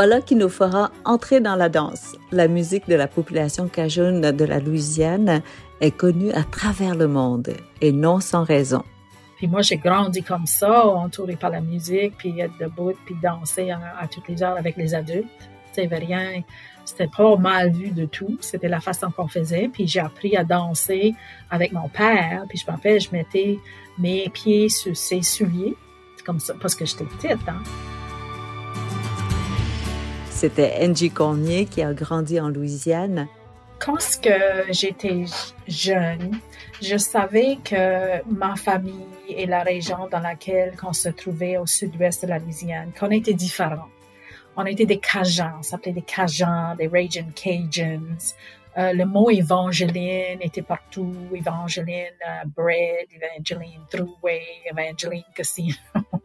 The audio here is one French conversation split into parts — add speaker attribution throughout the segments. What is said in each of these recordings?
Speaker 1: Voilà qui nous fera entrer dans la danse. La musique de la population cajun de la Louisiane est connue à travers le monde et non sans raison.
Speaker 2: Puis moi, j'ai grandi comme ça, entouré par la musique, puis être debout, puis danser à, toutes les heures avec les adultes. C'était rien, c'était pas mal vu de tout. C'était la façon qu'on faisait. Puis j'ai appris à danser avec mon père. Puis je me rappelle, je mettais mes pieds sur ses souliers, comme ça, parce que j'étais petite. Hein?
Speaker 1: C'était Angie Cornier qui a grandi en Louisiane.
Speaker 2: Quand j'étais jeune, je savais que ma famille et la région dans laquelle on se trouvait au sud-ouest de la Louisiane, qu'on était différents. On était des Cajuns, on s'appelait des Cajuns, des Raging Cajuns. Euh, le mot Evangeline était partout. Evangeline uh, Bread, Evangeline Throughway, Evangeline Casino.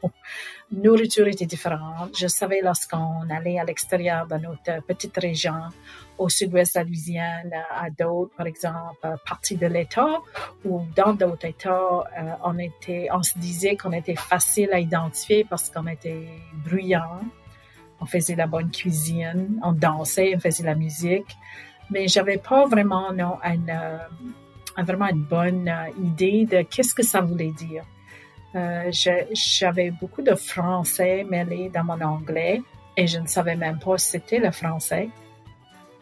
Speaker 2: Nourriture était différente. Je savais lorsqu'on allait à l'extérieur de notre petite région, au sud-ouest de la Louisiane, à d'autres, par exemple, parties de l'État, ou dans d'autres États, euh, on était, on se disait qu'on était facile à identifier parce qu'on était bruyant. On faisait la bonne cuisine, on dansait, on faisait la musique mais j'avais pas vraiment non, une, euh, vraiment une bonne euh, idée de qu'est-ce que ça voulait dire. Euh, j'avais beaucoup de français mêlé dans mon anglais et je ne savais même pas c'était le français.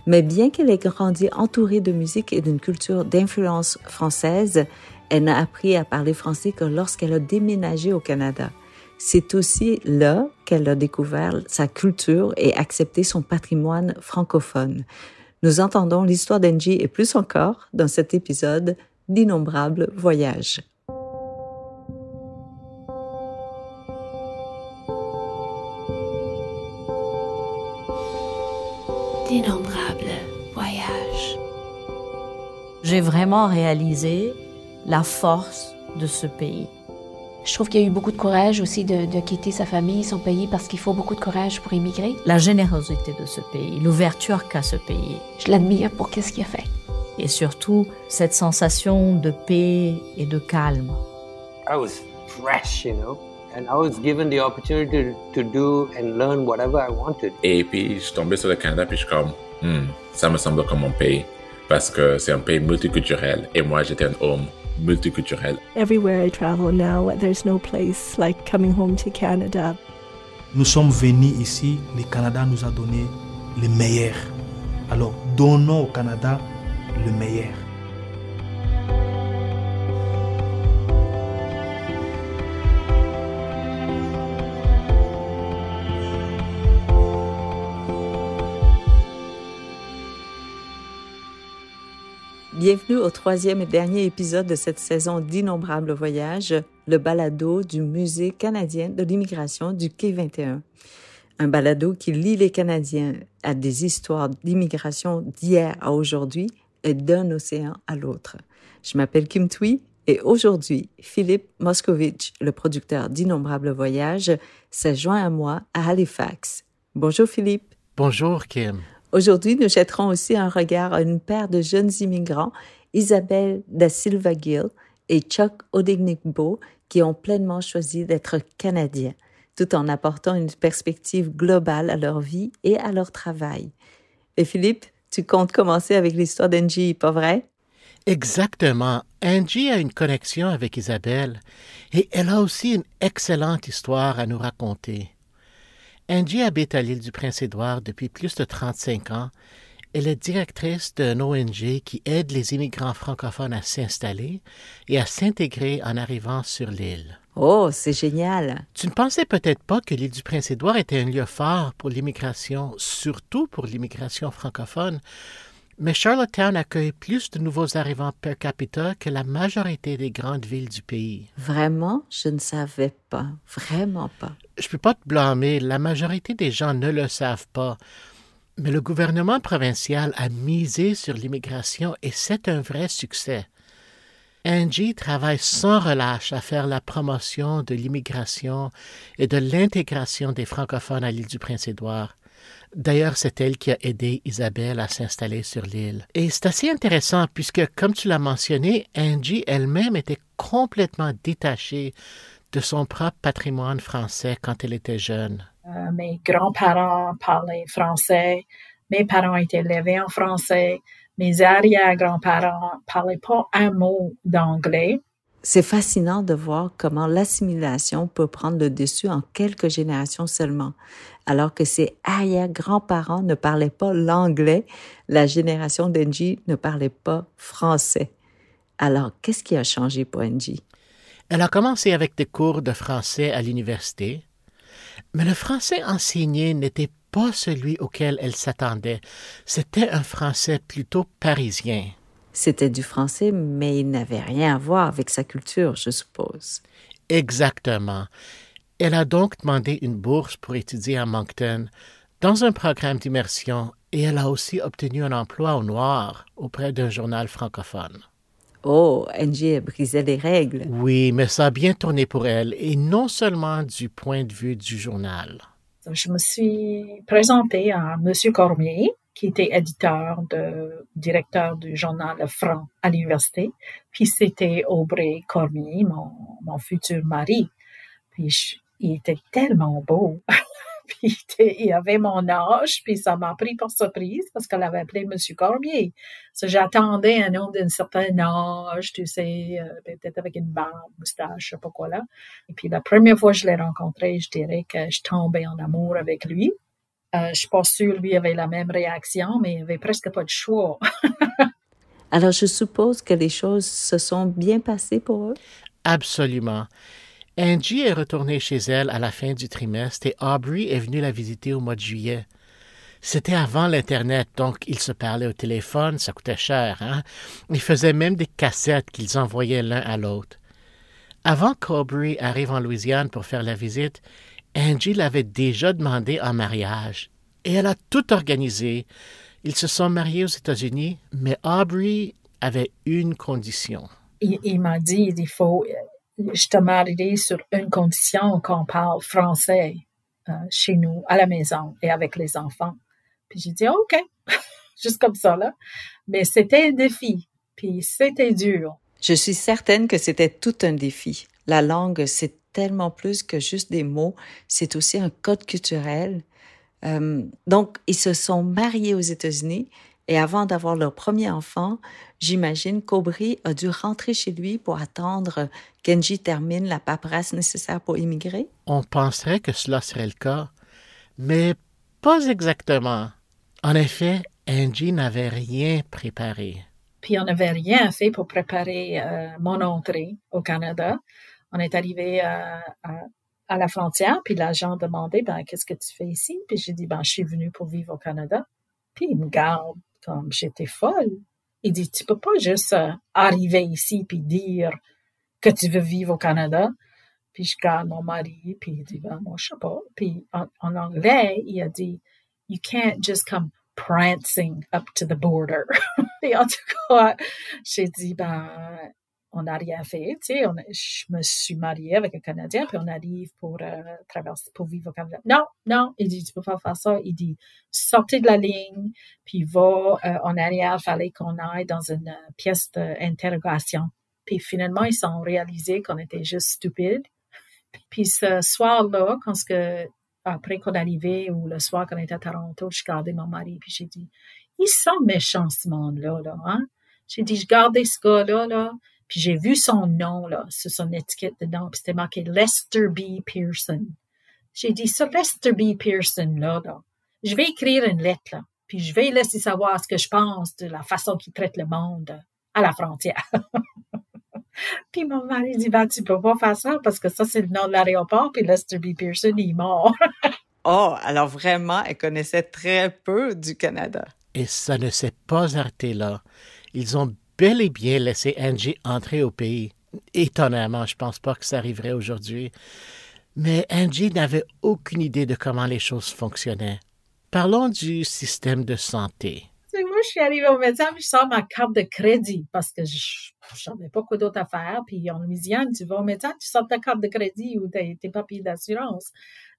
Speaker 1: Mais bien qu'elle ait grandi entourée de musique et d'une culture d'influence française, elle n'a appris à parler français que lorsqu'elle a déménagé au Canada. C'est aussi là qu'elle a découvert sa culture et accepté son patrimoine francophone. Nous entendons l'histoire d'Angie et plus encore dans cet épisode d'innombrables voyages.
Speaker 3: D'innombrables voyages.
Speaker 4: J'ai vraiment réalisé la force de ce pays.
Speaker 3: Je trouve qu'il y a eu beaucoup de courage aussi de, quitter sa famille, son pays, parce qu'il faut beaucoup de courage pour immigrer.
Speaker 4: La générosité de ce pays, l'ouverture qu'a ce pays.
Speaker 3: Je l'admire pour qu'est-ce qu'il a fait.
Speaker 4: Et surtout, cette sensation de paix et de calme.
Speaker 5: I was fresh, you know. And I was given the opportunity to, do and learn whatever I wanted.
Speaker 6: Et puis, je suis tombé sur le Canada, puis je suis comme, hmm, ça me semble comme mon pays. Parce que c'est un pays multiculturel. Et moi, j'étais un homme multiculturel.
Speaker 7: Everywhere I travel now, there's no place like coming home to Canada.
Speaker 8: Nous sommes venus ici, le Canada nous a donné le meilleur. Alors, donnons au Canada le meilleur.
Speaker 1: Bienvenue au troisième et dernier épisode de cette saison d'innombrables voyages, le balado du Musée canadien de l'immigration du Quai 21. Un balado qui lie les Canadiens à des histoires d'immigration d'hier à aujourd'hui et d'un océan à l'autre. Je m'appelle Kim Tui et aujourd'hui, Philippe Moscovitch, le producteur d'innombrables voyages, s'est joint à moi à Halifax. Bonjour Philippe.
Speaker 9: Bonjour Kim.
Speaker 1: Aujourd'hui, nous jetterons aussi un regard à une paire de jeunes immigrants, Isabelle da Silva Gill et Chuck Odignickbo, qui ont pleinement choisi d'être canadiens, tout en apportant une perspective globale à leur vie et à leur travail. Et Philippe, tu comptes commencer avec l'histoire d'Angie, pas vrai?
Speaker 9: Exactement. Angie a une connexion avec Isabelle et elle a aussi une excellente histoire à nous raconter. Angie habite à l'île du Prince-Édouard depuis plus de 35 ans. Elle est directrice d'un ONG qui aide les immigrants francophones à s'installer et à s'intégrer en arrivant sur l'île.
Speaker 1: Oh, c'est génial.
Speaker 9: Tu ne pensais peut-être pas que l'île du Prince-Édouard était un lieu fort pour l'immigration, surtout pour l'immigration francophone, mais Charlottetown accueille plus de nouveaux arrivants per capita que la majorité des grandes villes du pays.
Speaker 1: Vraiment, je ne savais pas. Vraiment pas.
Speaker 9: Je ne peux pas te blâmer. La majorité des gens ne le savent pas. Mais le gouvernement provincial a misé sur l'immigration et c'est un vrai succès. Angie travaille sans relâche à faire la promotion de l'immigration et de l'intégration des francophones à l'île du Prince-Édouard. D'ailleurs, c'est elle qui a aidé Isabelle à s'installer sur l'île. Et c'est assez intéressant puisque, comme tu l'as mentionné, Angie elle-même était complètement détachée de son propre patrimoine français quand elle était jeune.
Speaker 2: Euh, mes grands-parents parlaient français. Mes parents étaient élevés en français. Mes arrière-grands-parents parlaient pas un mot d'anglais.
Speaker 1: C'est fascinant de voir comment l'assimilation peut prendre le dessus en quelques générations seulement. Alors que ses arrière-grands-parents ne parlaient pas l'anglais, la génération d'Engie ne parlait pas français. Alors, qu'est-ce qui a changé pour Angie?
Speaker 9: Elle a commencé avec des cours de français à l'université, mais le français enseigné n'était pas celui auquel elle s'attendait. C'était un français plutôt parisien.
Speaker 1: C'était du français, mais il n'avait rien à voir avec sa culture, je suppose.
Speaker 9: Exactement. Elle a donc demandé une bourse pour étudier à Moncton dans un programme d'immersion et elle a aussi obtenu un emploi au noir auprès d'un journal francophone.
Speaker 1: Oh, Angie a brisé les règles.
Speaker 9: Oui, mais ça a bien tourné pour elle, et non seulement du point de vue du journal.
Speaker 2: Je me suis présentée à M. Cormier, qui était éditeur, de, directeur du journal Le Franc à l'université. Puis c'était Aubrey Cormier, mon, mon futur mari. Puis il était tellement beau. puis il avait mon âge, puis ça m'a pris pour surprise parce qu'elle avait appelé Monsieur Cormier. J'attendais un homme d'un certain âge, tu sais, euh, peut-être avec une barbe, moustache, je sais pas quoi là. Et puis la première fois que je l'ai rencontré, je dirais que je tombais en amour avec lui. Euh, je suis pas sûre lui avait la même réaction, mais il avait presque pas de choix.
Speaker 1: Alors je suppose que les choses se sont bien passées pour eux?
Speaker 9: Absolument. Angie est retournée chez elle à la fin du trimestre et Aubrey est venu la visiter au mois de juillet. C'était avant l'Internet, donc ils se parlaient au téléphone, ça coûtait cher, hein? Ils faisaient même des cassettes qu'ils envoyaient l'un à l'autre. Avant qu'Aubrey arrive en Louisiane pour faire la visite, Angie l'avait déjà demandé en mariage. Et elle a tout organisé. Ils se sont mariés aux États-Unis, mais Aubrey avait une condition.
Speaker 2: Il, il m'a dit, il faut, je te marierai sur une condition qu'on parle français euh, chez nous, à la maison et avec les enfants. Puis j'ai dit, OK, juste comme ça, là. Mais c'était un défi, puis c'était dur.
Speaker 1: Je suis certaine que c'était tout un défi. La langue, c'est tellement plus que juste des mots, c'est aussi un code culturel. Euh, donc, ils se sont mariés aux États-Unis et avant d'avoir leur premier enfant, j'imagine qu'Aubry a dû rentrer chez lui pour attendre qu'Angie termine la paperasse nécessaire pour immigrer?
Speaker 9: On penserait que cela serait le cas, mais pas exactement. En effet, Angie n'avait rien préparé.
Speaker 2: Puis on n'avait rien fait pour préparer euh, mon entrée au Canada. On est arrivé à, à, la frontière, puis l'agent demandait, ben, qu'est-ce que tu fais ici? Puis j'ai dit, ben, je suis venu pour vivre au Canada. Puis il me garde comme j'étais folle. Il dit, tu peux pas juste euh, arriver ici puis dire que tu veux vivre au Canada. Puis je garde mon mari, puis il dit, ben, moi, je sais. Puis en, en anglais, il a dit, you can't just come prancing up to the border. et en tout cas, j'ai dit, ben, on n'a rien fait. Tu sais, je me suis mariée avec un Canadien, puis on arrive pour euh, traverser, pour vivre au Canada. Non, non, il dit, tu peux pas faire ça. Il dit, sortez de la ligne, puis va euh, en arrière. Il fallait qu'on aille dans une euh, pièce d'interrogation. Puis finalement, ils sont réalisés qu'on était juste stupides. Puis ce soir-là, quand après qu'on arrivait, ou le soir qu'on était à Toronto, je gardais mon mari, puis j'ai dit, ils sont méchants, ce monde-là, là, hein? J'ai dit, je gardais ce gars-là, là, puis j'ai vu son nom là, sur son étiquette dedans, puis c'était marqué Lester B. Pearson. J'ai dit, ce Lester B. Pearson là, là, je vais écrire une lettre là, puis je vais laisser savoir ce que je pense de la façon qu'il traite le monde à la frontière. puis mon mari dit, ben tu peux pas faire ça parce que ça c'est le nom de l'aéroport, puis Lester B. Pearson il est mort.
Speaker 1: oh, alors vraiment, elle connaissait très peu du Canada.
Speaker 9: Et ça ne s'est pas arrêté là. Ils ont bel et bien laissé Angie entrer au pays. Étonnamment, je pense pas que ça arriverait aujourd'hui. Mais Angie n'avait aucune idée de comment les choses fonctionnaient. Parlons du système de santé.
Speaker 2: Moi, je suis arrivée au médecin, puis je sors ma carte de crédit parce que je ne savais pas quoi d'autre à faire. Puis en Louisiane, tu vas au médecin, tu sors ta carte de crédit ou tes papiers d'assurance.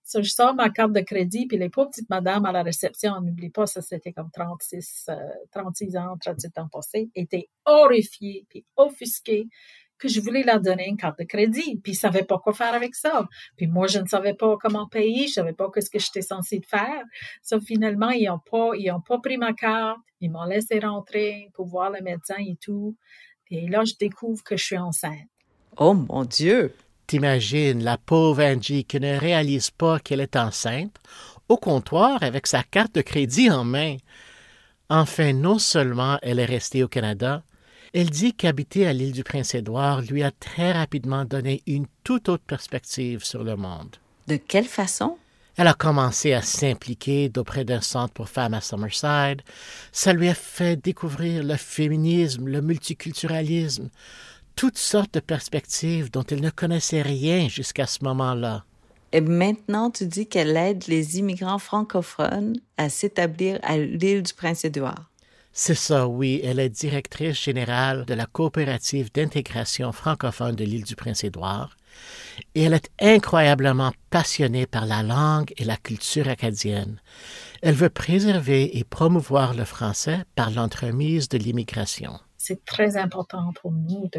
Speaker 2: So, je sors ma carte de crédit, puis les pauvres petites madames à la réception, n'oublie pas, ça c'était comme 36, 36 euh, ans, 37 ans passés, étaient horrifiées, puis offusquées que je voulais leur donner une carte de crédit. Puis ils savaient pas quoi faire avec ça. Puis moi, je ne savais pas comment payer. Je savais pas ce que j'étais censée faire. Sauf finalement, ils ont pas, pas pris ma carte. Ils m'ont laissé rentrer pour voir le médecin et tout. Et là, je découvre que je suis enceinte.
Speaker 1: Oh mon Dieu!
Speaker 9: T'imagines la pauvre Angie qui ne réalise pas qu'elle est enceinte, au comptoir avec sa carte de crédit en main. Enfin, non seulement elle est restée au Canada, elle dit qu'habiter à l'île du Prince-Édouard lui a très rapidement donné une toute autre perspective sur le monde.
Speaker 1: De quelle façon?
Speaker 9: Elle a commencé à s'impliquer d'auprès d'un centre pour femmes à Summerside. Ça lui a fait découvrir le féminisme, le multiculturalisme, toutes sortes de perspectives dont elle ne connaissait rien jusqu'à ce moment-là.
Speaker 1: Et maintenant, tu dis qu'elle aide les immigrants francophones à s'établir à l'île du Prince-Édouard.
Speaker 9: C'est ça, oui. Elle est directrice générale de la coopérative d'intégration francophone de l'île du Prince-Édouard. Et elle est incroyablement passionnée par la langue et la culture acadienne. Elle veut préserver et promouvoir le français par l'entremise de l'immigration.
Speaker 2: C'est très important pour nous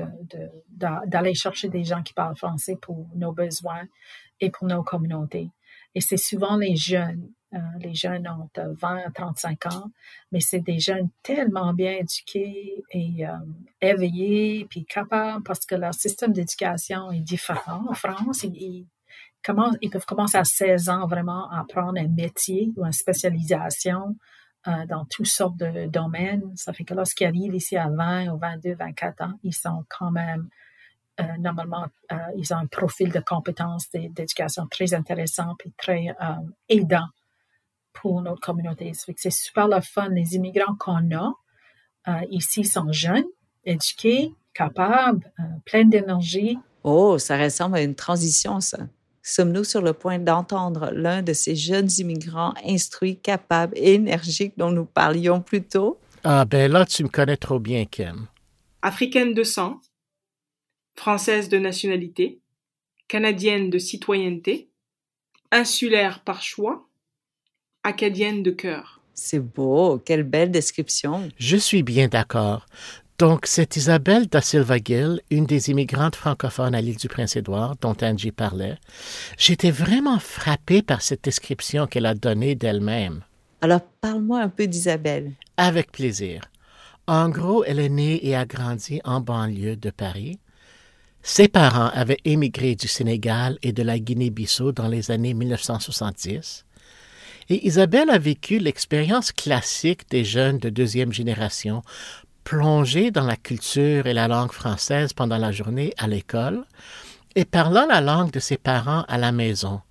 Speaker 2: d'aller chercher des gens qui parlent français pour nos besoins et pour nos communautés. Et c'est souvent les jeunes euh, les jeunes ont 20 à 35 ans, mais c'est des jeunes tellement bien éduqués et euh, éveillés, puis capables, parce que leur système d'éducation est différent en France. Ils, ils peuvent commencer à 16 ans vraiment à apprendre un métier ou une spécialisation euh, dans toutes sortes de domaines. Ça fait que lorsqu'ils arrivent ici à 20 ou 22, 24 ans, ils sont quand même normalement, ils ont un profil de compétences d'éducation très intéressant et très aidant pour notre communauté. C'est super le fun. Les immigrants qu'on a euh, ici sont jeunes, éduqués, capables, euh, pleins d'énergie.
Speaker 1: Oh, ça ressemble à une transition, ça. Sommes-nous sur le point d'entendre l'un de ces jeunes immigrants instruits, capables et énergiques dont nous parlions plus tôt?
Speaker 9: Ah, ben là, tu me connais trop bien, Kim.
Speaker 10: Africaine de sang, française de nationalité, canadienne de citoyenneté, insulaire par choix, acadienne de cœur.
Speaker 1: C'est beau, quelle belle description.
Speaker 9: Je suis bien d'accord. Donc, c'est Isabelle da Silva Gill, une des immigrantes francophones à l'île du Prince-Édouard, dont Angie parlait. J'étais vraiment frappé par cette description qu'elle a donnée d'elle-même.
Speaker 1: Alors, parle-moi un peu d'Isabelle.
Speaker 9: Avec plaisir. En gros, elle est née et a grandi en banlieue de Paris. Ses parents avaient émigré du Sénégal et de la Guinée-Bissau dans les années 1970. Et Isabelle a vécu l'expérience classique des jeunes de deuxième génération, plongés dans la culture et la langue française pendant la journée à l'école et parlant la langue de ses parents à la maison.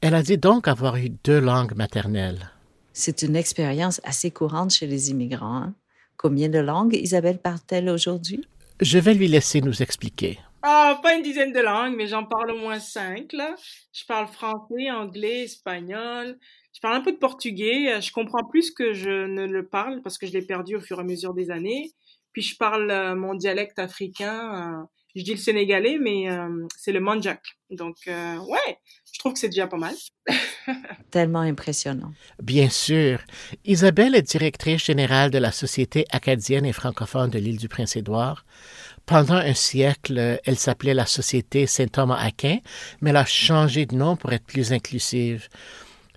Speaker 9: Elle a dit donc avoir eu deux langues maternelles.
Speaker 1: C'est une expérience assez courante chez les immigrants. Hein. Combien de langues Isabelle parle-t-elle aujourd'hui?
Speaker 9: Je vais lui laisser nous expliquer.
Speaker 10: Ah, pas une dizaine de langues, mais j'en parle au moins cinq, là. Je parle français, anglais, espagnol, je parle un peu de portugais. Euh, je comprends plus que je ne le parle parce que je l'ai perdu au fur et à mesure des années. Puis je parle euh, mon dialecte africain. Euh, je dis le sénégalais, mais c'est le manjak. Donc, ouais, je trouve que c'est déjà pas mal.
Speaker 1: Tellement impressionnant.
Speaker 9: Bien sûr. Isabelle est directrice générale de la Société acadienne et francophone de l'île du Prince-Édouard. Pendant un siècle, elle s'appelait la Société Saint-Thomas-Aquin, mais elle a changé de nom pour être plus inclusive.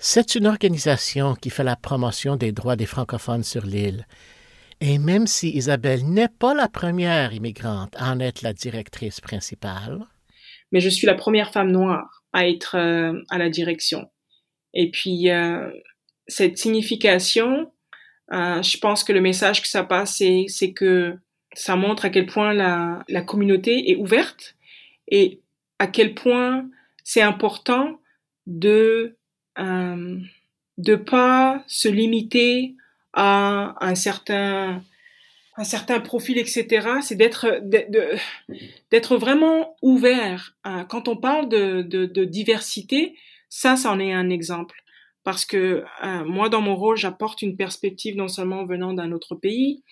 Speaker 9: C'est une organisation qui fait la promotion des droits des francophones sur l'île. Et même si Isabelle n'est pas la première immigrante à en être la directrice principale,
Speaker 10: mais je suis la première femme noire à être euh, à la direction. Et puis euh, cette signification, euh, je pense que le message que ça passe, c'est que ça montre à quel point la, la communauté est ouverte et à quel point c'est important de euh, de pas se limiter à un certain un certain profil, etc. C'est d'être d'être vraiment ouvert. Euh, quand on parle de, diversité, ça, c'en est un exemple. Parce que euh, moi, dans mon rôle, j'apporte une perspective non seulement venant d'un autre pays,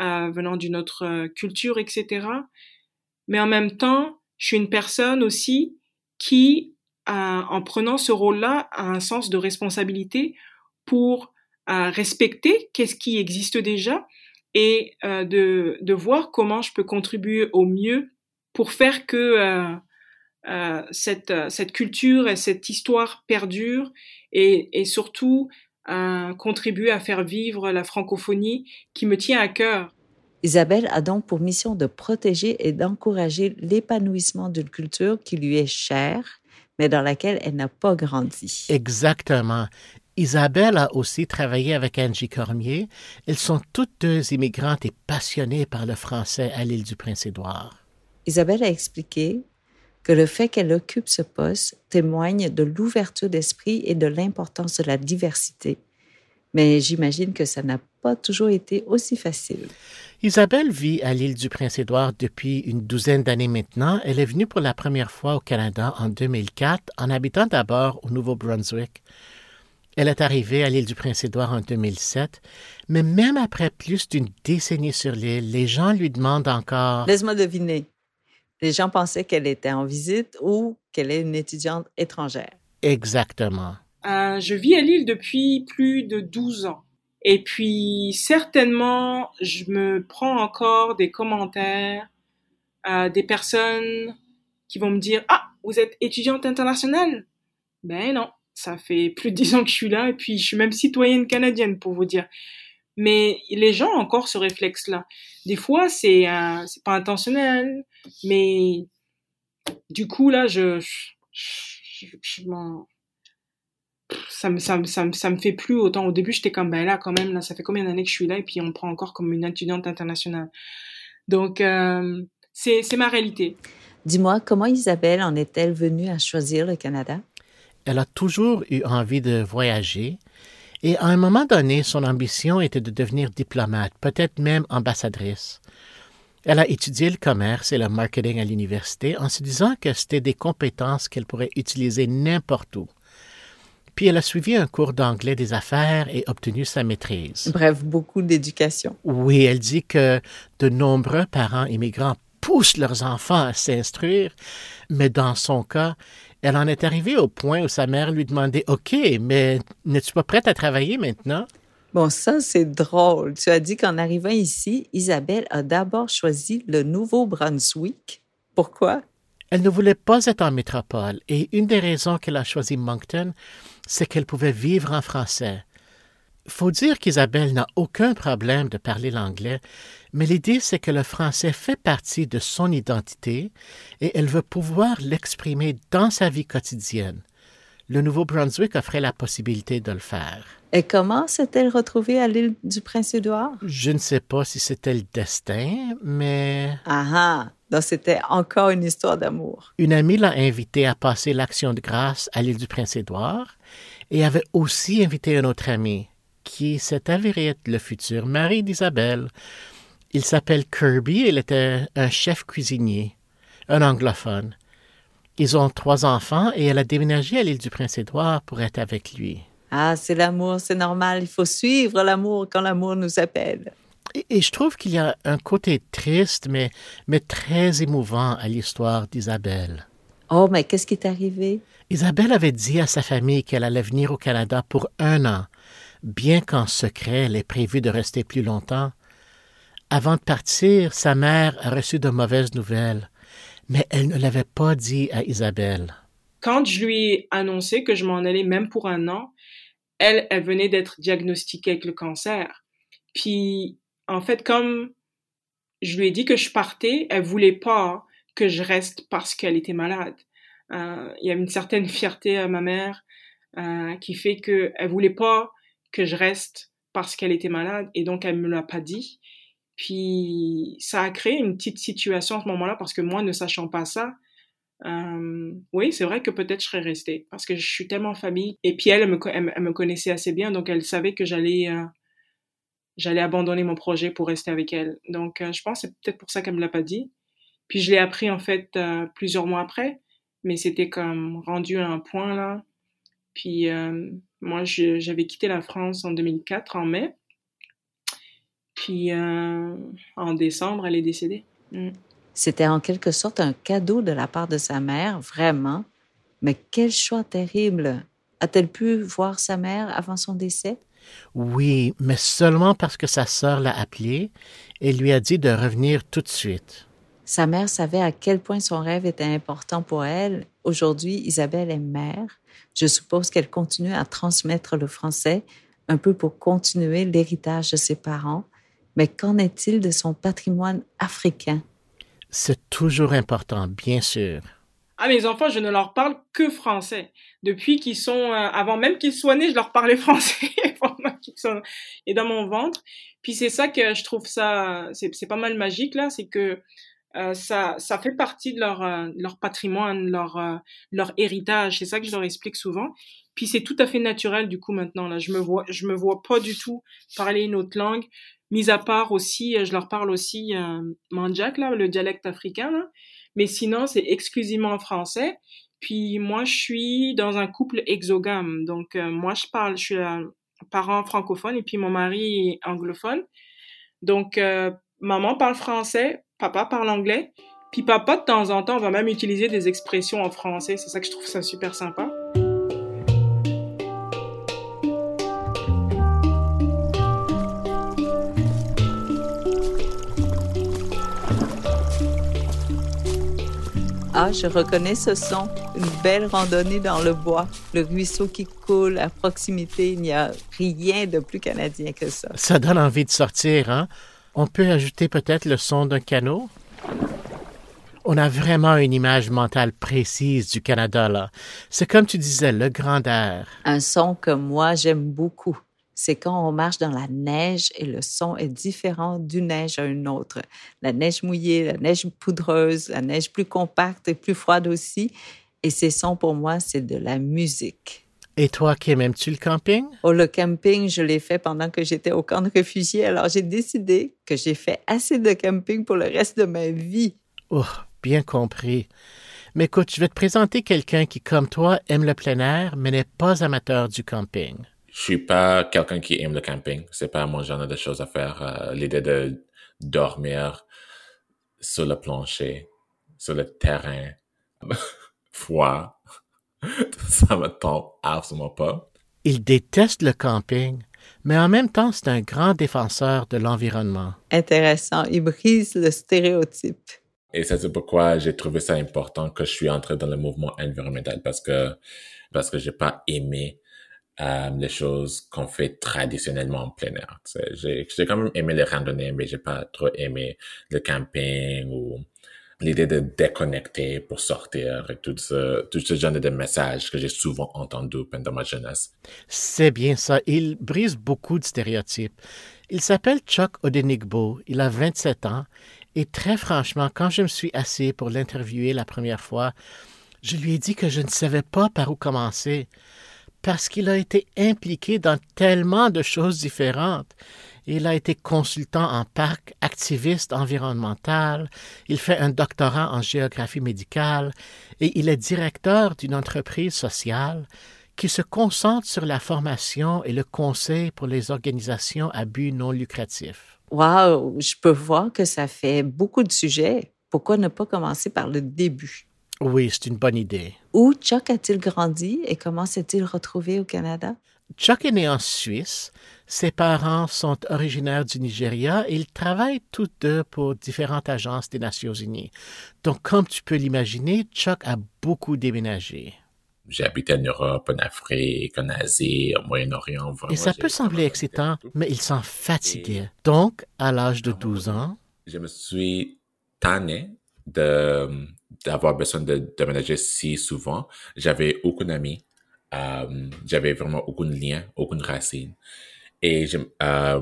Speaker 10: euh, venant d'une autre culture, etc. Mais en même temps, je suis une personne aussi qui en prenant ce rôle-là, a un sens de responsabilité pour respecter qu'est-ce qui existe déjà et euh, de, voir comment je peux contribuer au mieux pour faire que cette, cette culture et cette histoire perdurent et, et surtout contribuer à faire vivre la francophonie qui me tient à cœur.
Speaker 1: Isabelle a donc pour mission de protéger et d'encourager l'épanouissement d'une culture qui lui est chère, mais dans laquelle elle n'a pas grandi.
Speaker 9: Exactement. Isabelle a aussi travaillé avec Angie Cormier. Elles sont toutes deux immigrantes et passionnées par le français à l'île du Prince-Édouard.
Speaker 1: Isabelle a expliqué que le fait qu'elle occupe ce poste témoigne de l'ouverture d'esprit et de l'importance de la diversité. Mais j'imagine que ça n'a pas toujours été aussi facile.
Speaker 9: Isabelle vit à l'île du Prince-Édouard depuis une douzaine d'années maintenant. Elle est venue pour la première fois au Canada en 2004 en habitant d'abord au Nouveau-Brunswick. Elle est arrivée à l'île du Prince-Édouard en 2007, mais même après plus d'une décennie sur l'île, les gens lui demandent encore...
Speaker 1: Laisse-moi deviner. Les gens pensaient qu'elle était en visite ou qu'elle est une étudiante étrangère.
Speaker 9: Exactement.
Speaker 10: Euh, je vis à Lille depuis plus de 12 ans. Et puis, certainement, je me prends encore des commentaires euh, des personnes qui vont me dire Ah, vous êtes étudiante internationale Ben non, ça fait plus de 10 ans que je suis là et puis je suis même citoyenne canadienne pour vous dire. Mais les gens ont encore ce réflexe-là. Des fois, c'est euh, c'est pas intentionnel, mais du coup là, je, je, je, ça me, ça, me, ça, me, ça me fait plus autant. Au début, j'étais comme, ben là, quand même, là, ça fait combien d'années que je suis là? Et puis on me prend encore comme une étudiante internationale. Donc, euh, c'est ma réalité.
Speaker 1: Dis-moi, comment Isabelle en est-elle venue à choisir le Canada?
Speaker 9: Elle a toujours eu envie de voyager et à un moment donné, son ambition était de devenir diplomate, peut-être même ambassadrice. Elle a étudié le commerce et le marketing à l'université en se disant que c'était des compétences qu'elle pourrait utiliser n'importe où. Puis elle a suivi un cours d'anglais des affaires et obtenu sa maîtrise.
Speaker 1: Bref, beaucoup d'éducation.
Speaker 9: Oui, elle dit que de nombreux parents immigrants poussent leurs enfants à s'instruire, mais dans son cas, elle en est arrivée au point où sa mère lui demandait OK, mais n'es-tu pas prête à travailler maintenant?
Speaker 1: Bon, ça, c'est drôle. Tu as dit qu'en arrivant ici, Isabelle a d'abord choisi le Nouveau-Brunswick. Pourquoi?
Speaker 9: Elle ne voulait pas être en métropole et une des raisons qu'elle a choisi Moncton, c'est qu'elle pouvait vivre en français. Faut dire qu'Isabelle n'a aucun problème de parler l'anglais, mais l'idée c'est que le français fait partie de son identité et elle veut pouvoir l'exprimer dans sa vie quotidienne. Le Nouveau-Brunswick offrait la possibilité de le faire.
Speaker 1: Et comment s'est-elle retrouvée à l'île du Prince-Édouard?
Speaker 9: Je ne sais pas si c'était le destin, mais...
Speaker 1: Ah ah! Donc c'était encore une histoire d'amour.
Speaker 9: Une amie l'a invitée à passer l'action de grâce à l'île du Prince-Édouard et avait aussi invité un autre ami, qui s'est avéré être le futur mari d'Isabelle. Il s'appelle Kirby et il était un chef cuisinier, un anglophone. Ils ont trois enfants et elle a déménagé à l'île du Prince-Édouard pour être avec lui.
Speaker 1: Ah, c'est l'amour, c'est normal. Il faut suivre l'amour quand l'amour nous appelle.
Speaker 9: Et, je trouve qu'il y a un côté triste, mais, mais très émouvant à l'histoire d'Isabelle.
Speaker 1: Oh, mais qu'est-ce qui est arrivé?
Speaker 9: Isabelle avait dit à sa famille qu'elle allait venir au Canada pour un an bien qu'en secret elle ait prévu de rester plus longtemps. Avant de partir, sa mère a reçu de mauvaises nouvelles, mais elle ne l'avait pas dit à Isabelle.
Speaker 10: Quand je lui ai annoncé que je m'en allais même pour un an, elle, elle venait d'être diagnostiquée avec le cancer. Puis, en fait, comme je lui ai dit que je partais, elle voulait pas que je reste parce qu'elle était malade. Euh, il y avait une certaine fierté à ma mère euh, qui fait qu'elle voulait pas que je reste parce qu'elle était malade et donc elle me l'a pas dit. Puis ça a créé une petite situation à ce moment-là parce que moi, ne sachant pas ça, euh, oui, c'est vrai que peut-être je serais restée parce que je suis tellement famille. Et puis elle, me, connaissait assez bien, donc elle savait que j'allais j'allais abandonner mon projet pour rester avec elle. Donc je pense que c'est peut-être pour ça qu'elle me l'a pas dit. Puis je l'ai appris en fait euh, plusieurs mois après, mais c'était comme rendu à un point là. Puis moi, j'avais quitté la France en 2004, en mai. Puis euh, en décembre, elle est décédée. Mm.
Speaker 1: C'était en quelque sorte un cadeau de la part de sa mère, vraiment. Mais quel choix terrible. A-t-elle pu voir sa mère avant son décès?
Speaker 9: Oui, mais seulement parce que sa sœur l'a appelée et lui a dit de revenir tout de suite.
Speaker 1: Sa mère savait à quel point son rêve était important pour elle. Aujourd'hui, Isabelle est mère. Je suppose qu'elle continue à transmettre le français, un peu pour continuer l'héritage de ses parents. Mais qu'en est-il de son patrimoine africain?
Speaker 9: C'est toujours important, bien sûr.
Speaker 10: À mes enfants, je ne leur parle que français. Depuis qu'ils sont, euh, avant même qu'ils soient nés, je leur parlais français pendant qu'ils sont et dans mon ventre. Puis c'est ça que je trouve ça, c'est pas mal magique là, c'est que euh, ça, ça fait partie de leur, euh, leur patrimoine, leur, euh, leur héritage. C'est ça que je leur explique souvent. Puis c'est tout à fait naturel du coup maintenant là. Je me vois, je me vois pas du tout parler une autre langue. Mis à part aussi, je leur parle aussi euh, Manjak là, le dialecte africain là. Mais sinon c'est exclusivement en français. Puis moi je suis dans un couple exogame. Donc moi je parle, je suis un parent francophone et puis mon mari est anglophone. Donc maman parle français, papa parle anglais. Puis papa, de temps en temps, va même utiliser des expressions en français. C'est ça que je trouve ça super sympa.
Speaker 1: Ah, je reconnais ce son. Une belle randonnée dans le bois. Le ruisseau qui coule à proximité. Il n'y a rien de plus canadien que ça.
Speaker 9: Ça donne envie de sortir, hein? On peut ajouter peut-être le son d'un canot? On a vraiment une image mentale précise du Canada, là. C'est comme tu disais, le grand air.
Speaker 1: Un son que moi, j'aime beaucoup. C'est quand on marche dans la neige et le son est différent d'une neige à une autre. La neige mouillée, la neige poudreuse, la neige plus compacte et plus froide aussi. Et ces sons, pour moi, c'est de la musique.
Speaker 9: Et toi, Kim, aimes-tu le camping?
Speaker 1: Oh, le camping, je l'ai fait pendant que j'étais au camp de réfugiés. Alors, j'ai décidé que j'ai fait assez de camping pour le reste de ma vie.
Speaker 9: Oh, bien compris. Mais écoute, je vais te présenter quelqu'un qui, comme toi, aime le plein air, mais n'est pas amateur du camping.
Speaker 6: Je suis pas quelqu'un qui aime le camping. C'est pas mon genre de choses à faire. Euh, L'idée de dormir sur le plancher, sur le terrain, froid, ça me tente absolument pas.
Speaker 9: Il déteste le camping, mais en même temps, c'est un grand défenseur de l'environnement.
Speaker 1: Intéressant. Il brise le stéréotype.
Speaker 6: Et ça, c'est pourquoi j'ai trouvé ça important que je suis entré dans le mouvement environnemental parce que, parce que j'ai pas aimé euh, les choses qu'on fait traditionnellement en plein air. J'ai j'ai quand même aimé les randonnées, mais j'ai pas trop aimé le camping ou l'idée de déconnecter pour sortir et tout ce, tout ce genre de messages que j'ai souvent entendu pendant ma jeunesse.
Speaker 9: C'est bien ça. Il brise beaucoup de stéréotypes. Il s'appelle Chuck Odenigbo. Il a 27 ans. Et très franchement, quand je me suis assis pour l'interviewer la première fois, je lui ai dit que je ne savais pas par où commencer parce qu'il a été impliqué dans tellement de choses différentes. Il a été consultant en parc, activiste environnemental, il fait un doctorat en géographie médicale et il est directeur d'une entreprise sociale qui se concentre sur la formation et le conseil pour les organisations à but non lucratif.
Speaker 1: Wow, je peux voir que ça fait beaucoup de sujets. Pourquoi ne pas commencer par le début?
Speaker 9: Oui, c'est une bonne idée.
Speaker 1: Où Chuck a-t-il grandi et comment s'est-il retrouvé au Canada?
Speaker 9: Chuck est né en Suisse. Ses parents sont originaires du Nigeria et ils travaillent tous deux pour différentes agences des Nations Unies. Donc, comme tu peux l'imaginer, Chuck a beaucoup déménagé.
Speaker 6: J'ai habité en Europe, en Afrique, en Asie, au Moyen-Orient.
Speaker 9: Et ça peut sembler excitant, mais il s'en fatiguait. Donc, à l'âge de 12 ans,
Speaker 6: Je me suis tanné de d'avoir besoin de déménager si souvent. J'avais aucun ami. Euh, j'avais vraiment aucun lien, aucune racine. Et, euh,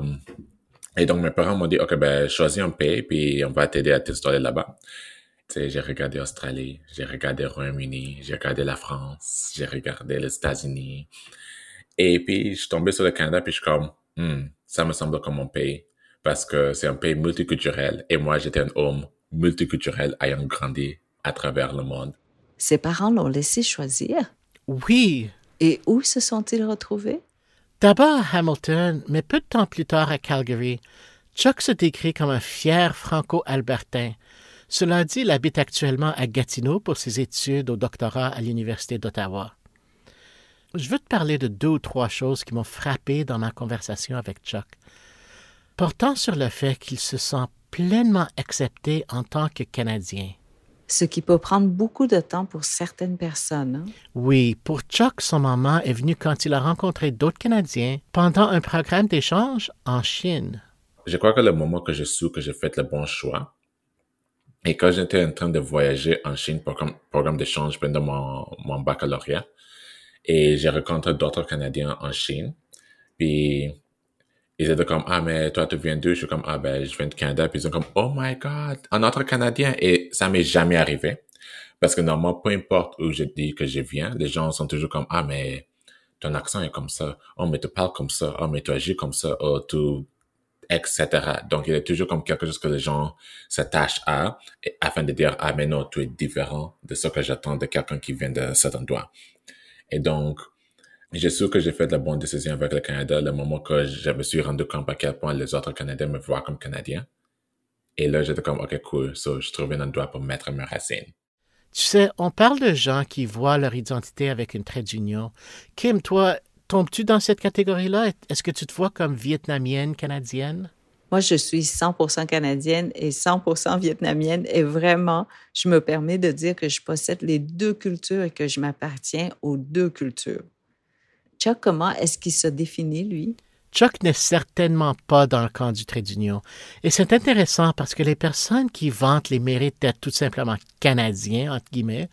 Speaker 6: et donc, mes parents m'ont dit, OK, ben, choisis un pays, puis on va t'aider à t'installer là-bas. Tu sais, j'ai regardé Australie, j'ai regardé Royaume-Uni, j'ai regardé la France, j'ai regardé les États-Unis. Et puis, je suis tombé sur le Canada, puis je suis comme, Hmm, ça me semble comme mon pays. Parce que c'est un pays multiculturel. Et moi, j'étais un homme multiculturel ayant grandi à travers le monde.
Speaker 1: Ses parents l'ont laissé choisir?
Speaker 9: oui,
Speaker 1: Et où se sont-ils retrouvés?
Speaker 9: D'abord à Hamilton, mais peu de temps plus tard à Calgary, Chuck se décrit comme un fier franco-albertain. Cela dit, il habite actuellement à Gatineau pour ses études au doctorat à l'Université d'Ottawa. Je veux te parler de deux ou trois choses qui m'ont frappé dans ma conversation avec Chuck. Portant sur le fait qu'il se sent pleinement accepté en tant que Canadien.
Speaker 1: Ce qui peut prendre beaucoup de temps pour certaines personnes. Hein?
Speaker 9: Oui, pour Chuck, son moment est venu quand il a rencontré d'autres Canadiens pendant un programme d'échange en Chine.
Speaker 6: Je crois que le moment que je su que j'ai fait le bon choix, et quand j'étais en train de voyager en Chine pour un programme d'échange pendant mon, mon baccalauréat, et j'ai rencontré d'autres Canadiens en Chine, puis ils étaient comme, ah, mais toi, tu viens d'où? Je suis comme, ah, ben, je viens de Canada. Puis ils sont comme, oh my God, un autre Canadien. Et ça m'est jamais arrivé. Parce que normalement, peu importe où je dis que je viens, les gens sont toujours comme, ah, mais ton accent est comme ça. Oh, mais tu parles comme ça. Oh, mais tu agis comme ça. Oh, tu, etc. Donc, il est toujours comme quelque chose que les gens s'attachent à, afin de dire, ah, mais non, tu es différent de ce que j'attends de quelqu'un qui vient de cet endroit. Et donc, j'ai su que j'ai fait la bonne décision avec le Canada le moment que je me suis rendu compte à quel point les autres Canadiens me voient comme Canadien. Et là, j'étais comme, OK, cool. So, je trouvais un endroit pour mettre mes racines.
Speaker 9: Tu sais, on parle de gens qui voient leur identité avec une trait d'union. Kim, toi, tombes-tu dans cette catégorie-là? Est-ce que tu te vois comme vietnamienne, canadienne?
Speaker 1: Moi, je suis 100% canadienne et 100% vietnamienne et vraiment, je me permets de dire que je possède les deux cultures et que je m'appartiens aux deux cultures. Chuck, comment est-ce qu'il se définit, lui?
Speaker 9: Chuck n'est certainement pas dans le camp du trait d'union. Et c'est intéressant parce que les personnes qui vantent les mérites d'être tout simplement canadiens, entre guillemets,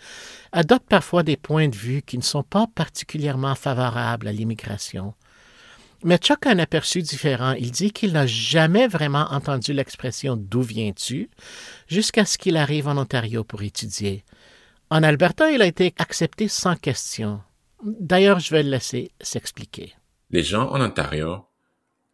Speaker 9: adoptent parfois des points de vue qui ne sont pas particulièrement favorables à l'immigration. Mais Chuck a un aperçu différent. Il dit qu'il n'a jamais vraiment entendu l'expression D'où viens-tu jusqu'à ce qu'il arrive en Ontario pour étudier. En Alberta, il a été accepté sans question. D'ailleurs, je vais le laisser s'expliquer.
Speaker 6: Les gens en Ontario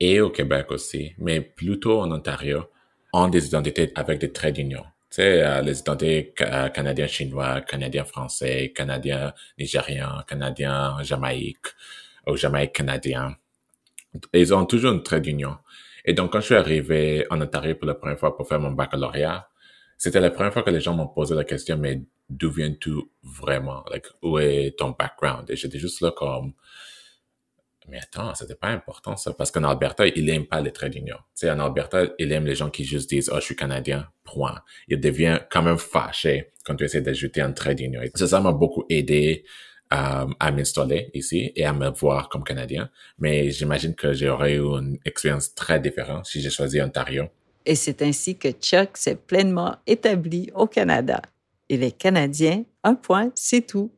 Speaker 6: et au Québec aussi, mais plutôt en Ontario, ont des identités avec des traits d'union. Tu sais, euh, les identités euh, canadiens-chinois, canadiens-français, canadiens-nigériens, canadiens-jamaïque ou jamaïque-canadien. Ils ont toujours un trait d'union. Et donc, quand je suis arrivé en Ontario pour la première fois pour faire mon baccalauréat, c'était la première fois que les gens m'ont posé la question, mais d'où viens-tu vraiment? Like, où est ton background? Et j'étais juste là comme, mais attends, c'était pas important ça, parce qu'en Alberta, il aime pas les traits d'union. Tu sais, en Alberta, il aime les gens qui juste disent, oh, je suis canadien, point. Il devient quand même fâché quand tu essaies d'ajouter un trait d'union. Ça, ça m'a beaucoup aidé euh, à m'installer ici et à me voir comme canadien. Mais j'imagine que j'aurais eu une expérience très différente si j'ai choisi Ontario.
Speaker 1: Et c'est ainsi que Chuck s'est pleinement établi au Canada. Il est canadien, un point, c'est tout.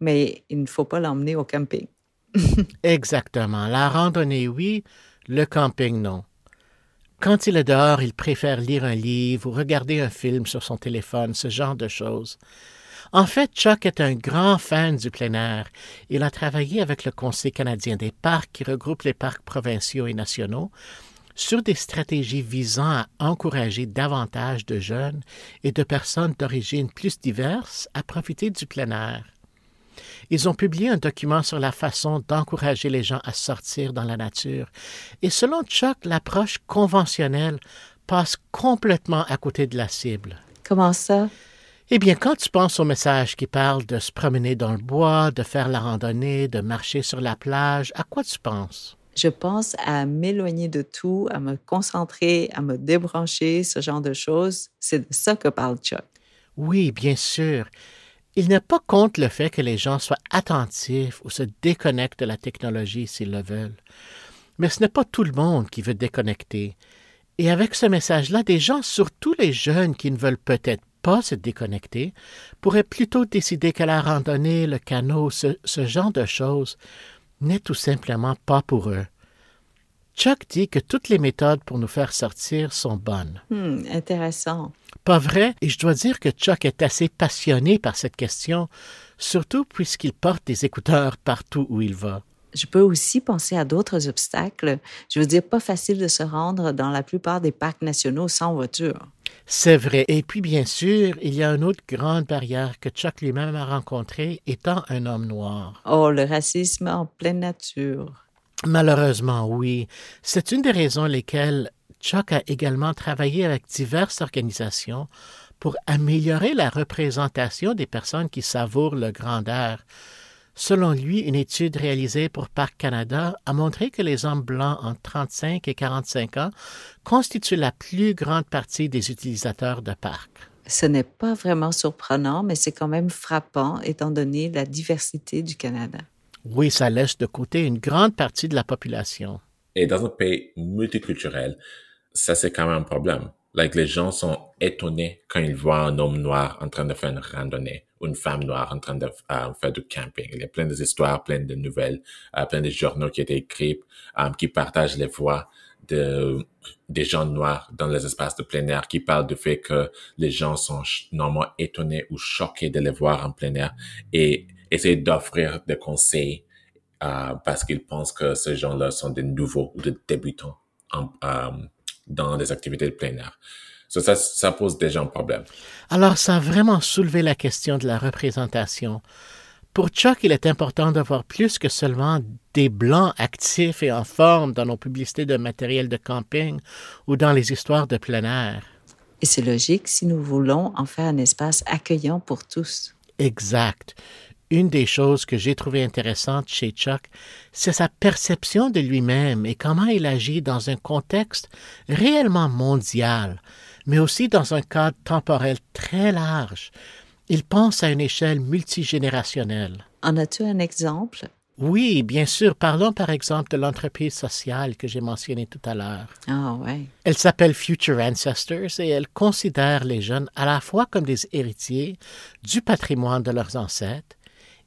Speaker 1: Mais il ne faut pas l'emmener au camping.
Speaker 9: Exactement. La randonnée, oui, le camping, non. Quand il est dehors, il préfère lire un livre ou regarder un film sur son téléphone, ce genre de choses. En fait, Chuck est un grand fan du plein air. Il a travaillé avec le Conseil canadien des parcs qui regroupe les parcs provinciaux et nationaux sur des stratégies visant à encourager davantage de jeunes et de personnes d'origine plus diverses à profiter du plein air. Ils ont publié un document sur la façon d'encourager les gens à sortir dans la nature. Et selon Chuck, l'approche conventionnelle passe complètement à côté de la cible.
Speaker 1: Comment ça?
Speaker 9: Eh bien, quand tu penses au message qui parle de se promener dans le bois, de faire la randonnée, de marcher sur la plage, à quoi tu penses?
Speaker 1: Je pense à m'éloigner de tout, à me concentrer, à me débrancher, ce genre de choses. C'est de ça que parle Chuck.
Speaker 9: Oui, bien sûr. Il n'est pas contre le fait que les gens soient attentifs ou se déconnectent de la technologie s'ils le veulent. Mais ce n'est pas tout le monde qui veut déconnecter. Et avec ce message-là, des gens, surtout les jeunes qui ne veulent peut-être pas se déconnecter, pourraient plutôt décider que la randonnée, le canot, ce, ce genre de choses n'est tout simplement pas pour eux. Chuck dit que toutes les méthodes pour nous faire sortir sont bonnes.
Speaker 1: Hmm, intéressant.
Speaker 9: Pas vrai? Et je dois dire que Chuck est assez passionné par cette question, surtout puisqu'il porte des écouteurs partout où il va.
Speaker 1: Je peux aussi penser à d'autres obstacles. Je veux dire, pas facile de se rendre dans la plupart des parcs nationaux sans voiture.
Speaker 9: C'est vrai. Et puis, bien sûr, il y a une autre grande barrière que Chuck lui-même a rencontrée étant un homme noir.
Speaker 1: Oh, le racisme en pleine nature.
Speaker 9: Malheureusement, oui. C'est une des raisons lesquelles Chuck a également travaillé avec diverses organisations pour améliorer la représentation des personnes qui savourent le grand air. Selon lui, une étude réalisée pour Parc Canada a montré que les hommes blancs entre 35 et 45 ans constituent la plus grande partie des utilisateurs de parc.
Speaker 1: Ce n'est pas vraiment surprenant, mais c'est quand même frappant étant donné la diversité du Canada.
Speaker 9: Oui, ça laisse de côté une grande partie de la population.
Speaker 6: Et dans un pays multiculturel, ça c'est quand même un problème. Like, les gens sont étonnés quand ils voient un homme noir en train de faire une randonnée une femme noire en train de euh, faire du camping. Il y a plein d'histoires, plein de nouvelles, euh, plein de journaux qui été écrits, euh, qui partagent les voix de, des gens noirs dans les espaces de plein air, qui parlent du fait que les gens sont normalement étonnés ou choqués de les voir en plein air et essayer d'offrir des conseils parce qu'ils pensent que ces gens-là sont des nouveaux ou des débutants dans des activités de plein air. Ça, ça pose déjà un problème.
Speaker 9: Alors, ça a vraiment soulevé la question de la représentation. Pour Chuck, il est important d'avoir plus que seulement des blancs actifs et en forme dans nos publicités de matériel de camping ou dans les histoires de plein air.
Speaker 1: Et c'est logique si nous voulons en faire un espace accueillant pour tous.
Speaker 9: Exact. Une des choses que j'ai trouvé intéressante chez Chuck, c'est sa perception de lui-même et comment il agit dans un contexte réellement mondial, mais aussi dans un cadre temporel très large. Il pense à une échelle multigénérationnelle.
Speaker 1: En as-tu un exemple?
Speaker 9: Oui, bien sûr. Parlons par exemple de l'entreprise sociale que j'ai mentionnée tout à l'heure.
Speaker 1: Ah ouais.
Speaker 9: Elle s'appelle Future Ancestors et elle considère les jeunes à la fois comme des héritiers du patrimoine de leurs ancêtres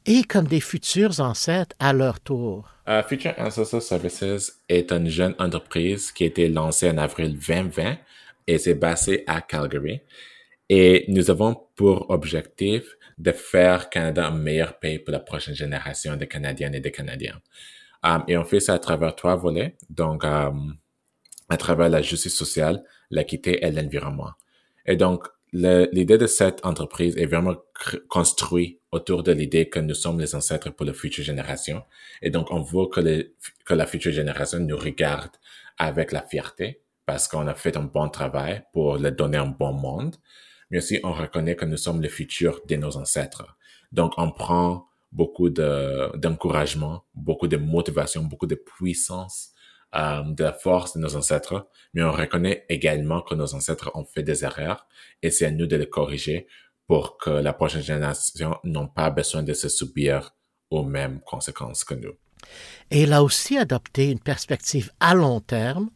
Speaker 9: et comme des futurs ancêtres à leur tour.
Speaker 6: Uh, Future Ancestor Services est une jeune entreprise qui a été lancée en avril 2020 et c'est basée à Calgary. Et nous avons pour objectif de faire Canada un meilleur pays pour la prochaine génération de Canadiennes et de Canadiens. Um, et on fait ça à travers trois volets, donc um, à travers la justice sociale, l'équité et l'environnement. Et donc, l'idée de cette entreprise est vraiment construite autour de l'idée que nous sommes les ancêtres pour la future génération. Et donc, on veut que, que la future génération nous regarde avec la fierté parce qu'on a fait un bon travail pour leur donner un bon monde. Mais aussi, on reconnaît que nous sommes le futur de nos ancêtres. Donc, on prend beaucoup d'encouragement, beaucoup de motivation, beaucoup de puissance euh, de la force de nos ancêtres, mais on reconnaît également que nos ancêtres ont fait des erreurs et c'est à nous de les corriger pour que la prochaine génération n'ont pas besoin de se subir aux mêmes conséquences que nous.
Speaker 9: Et il a aussi adopté une perspective à long terme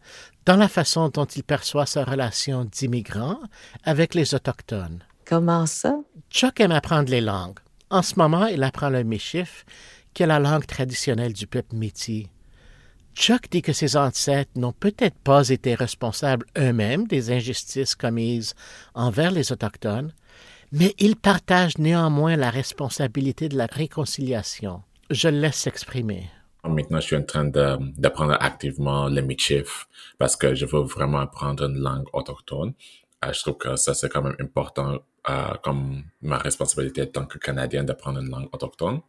Speaker 9: dans la façon dont il perçoit sa relation d'immigrant avec les Autochtones.
Speaker 1: Comment ça?
Speaker 9: Chuck aime apprendre les langues. En ce moment, il apprend le Michif, qui est la langue traditionnelle du peuple métis. Chuck dit que ses ancêtres n'ont peut-être pas été responsables eux-mêmes des injustices commises envers les Autochtones, mais ils partagent néanmoins la responsabilité de la réconciliation. Je le laisse s'exprimer.
Speaker 6: Maintenant, je suis en train d'apprendre activement le Michif parce que je veux vraiment apprendre une langue autochtone. Euh, je trouve que ça, c'est quand même important euh, comme ma responsabilité en tant que Canadien d'apprendre une langue autochtone.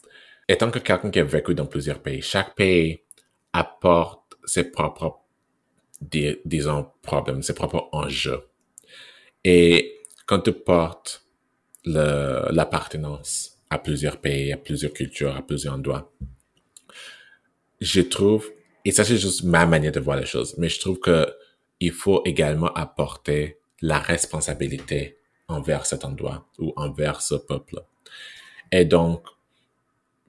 Speaker 6: Et tant que quelqu'un qui a vécu dans plusieurs pays, chaque pays apporte ses propres, disons, problèmes, ses propres enjeux. Et quand tu portes l'appartenance à plusieurs pays, à plusieurs cultures, à plusieurs endroits, je trouve, et ça c'est juste ma manière de voir les choses, mais je trouve que il faut également apporter la responsabilité envers cet endroit ou envers ce peuple. Et donc,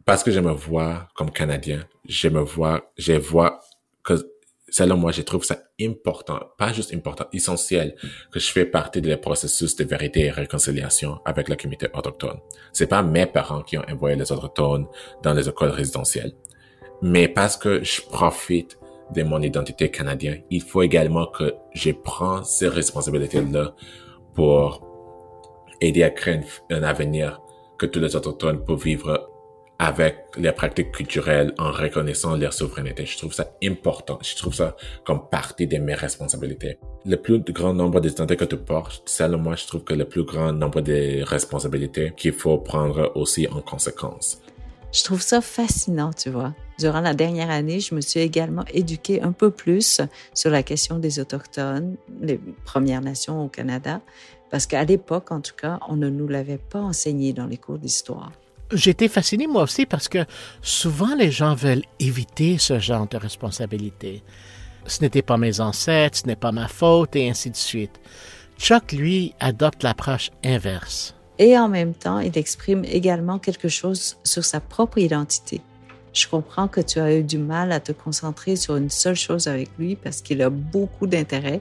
Speaker 6: parce que je me vois comme Canadien, je me vois, je vois que selon moi, je trouve ça important, pas juste important, essentiel que je fais partie des processus de vérité et réconciliation avec la communauté autochtone. C'est pas mes parents qui ont envoyé les autochtones dans les écoles résidentielles, mais parce que je profite de mon identité canadienne, il faut également que je prends ces responsabilités-là pour aider à créer un avenir que tous les autochtones peuvent vivre avec les pratiques culturelles en reconnaissant leur souveraineté. Je trouve ça important. Je trouve ça comme partie de mes responsabilités. Le plus grand nombre d'identités que tu portes, selon moi, je trouve que le plus grand nombre de responsabilités qu'il faut prendre aussi en conséquence.
Speaker 1: Je trouve ça fascinant, tu vois. Durant la dernière année, je me suis également éduquée un peu plus sur la question des Autochtones, les Premières Nations au Canada, parce qu'à l'époque, en tout cas, on ne nous l'avait pas enseigné dans les cours d'histoire.
Speaker 9: J'étais fasciné moi aussi parce que souvent les gens veulent éviter ce genre de responsabilité. Ce n'était pas mes ancêtres, ce n'est pas ma faute et ainsi de suite. Chuck, lui, adopte l'approche inverse.
Speaker 1: Et en même temps, il exprime également quelque chose sur sa propre identité. Je comprends que tu as eu du mal à te concentrer sur une seule chose avec lui parce qu'il a beaucoup d'intérêt,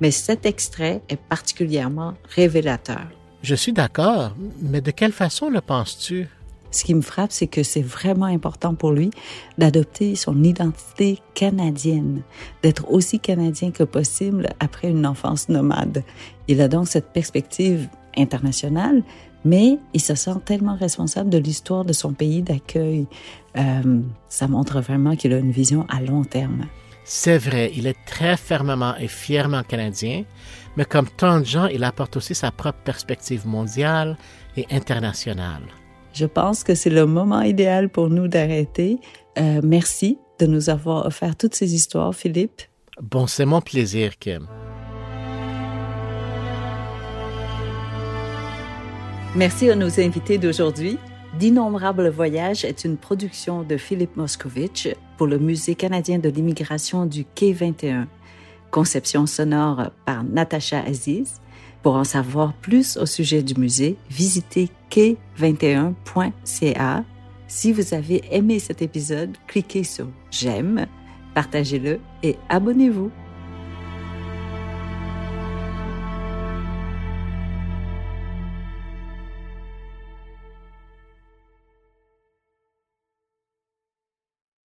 Speaker 1: mais cet extrait est particulièrement révélateur.
Speaker 9: Je suis d'accord, mais de quelle façon le penses-tu?
Speaker 1: Ce qui me frappe, c'est que c'est vraiment important pour lui d'adopter son identité canadienne, d'être aussi canadien que possible après une enfance nomade. Il a donc cette perspective internationale, mais il se sent tellement responsable de l'histoire de son pays d'accueil. Euh, ça montre vraiment qu'il a une vision à long terme.
Speaker 9: C'est vrai, il est très fermement et fièrement canadien, mais comme tant de gens, il apporte aussi sa propre perspective mondiale et internationale.
Speaker 1: Je pense que c'est le moment idéal pour nous d'arrêter. Euh, merci de nous avoir offert toutes ces histoires, Philippe.
Speaker 9: Bon, c'est mon plaisir, Kim.
Speaker 1: Merci à nos invités d'aujourd'hui. D'innombrables voyages est une production de Philippe Moscovitch pour le Musée canadien de l'immigration du Quai 21. Conception sonore par Natacha Aziz. Pour en savoir plus au sujet du musée, visitez quai21.ca. Si vous avez aimé cet épisode, cliquez sur J'aime, partagez-le et abonnez-vous.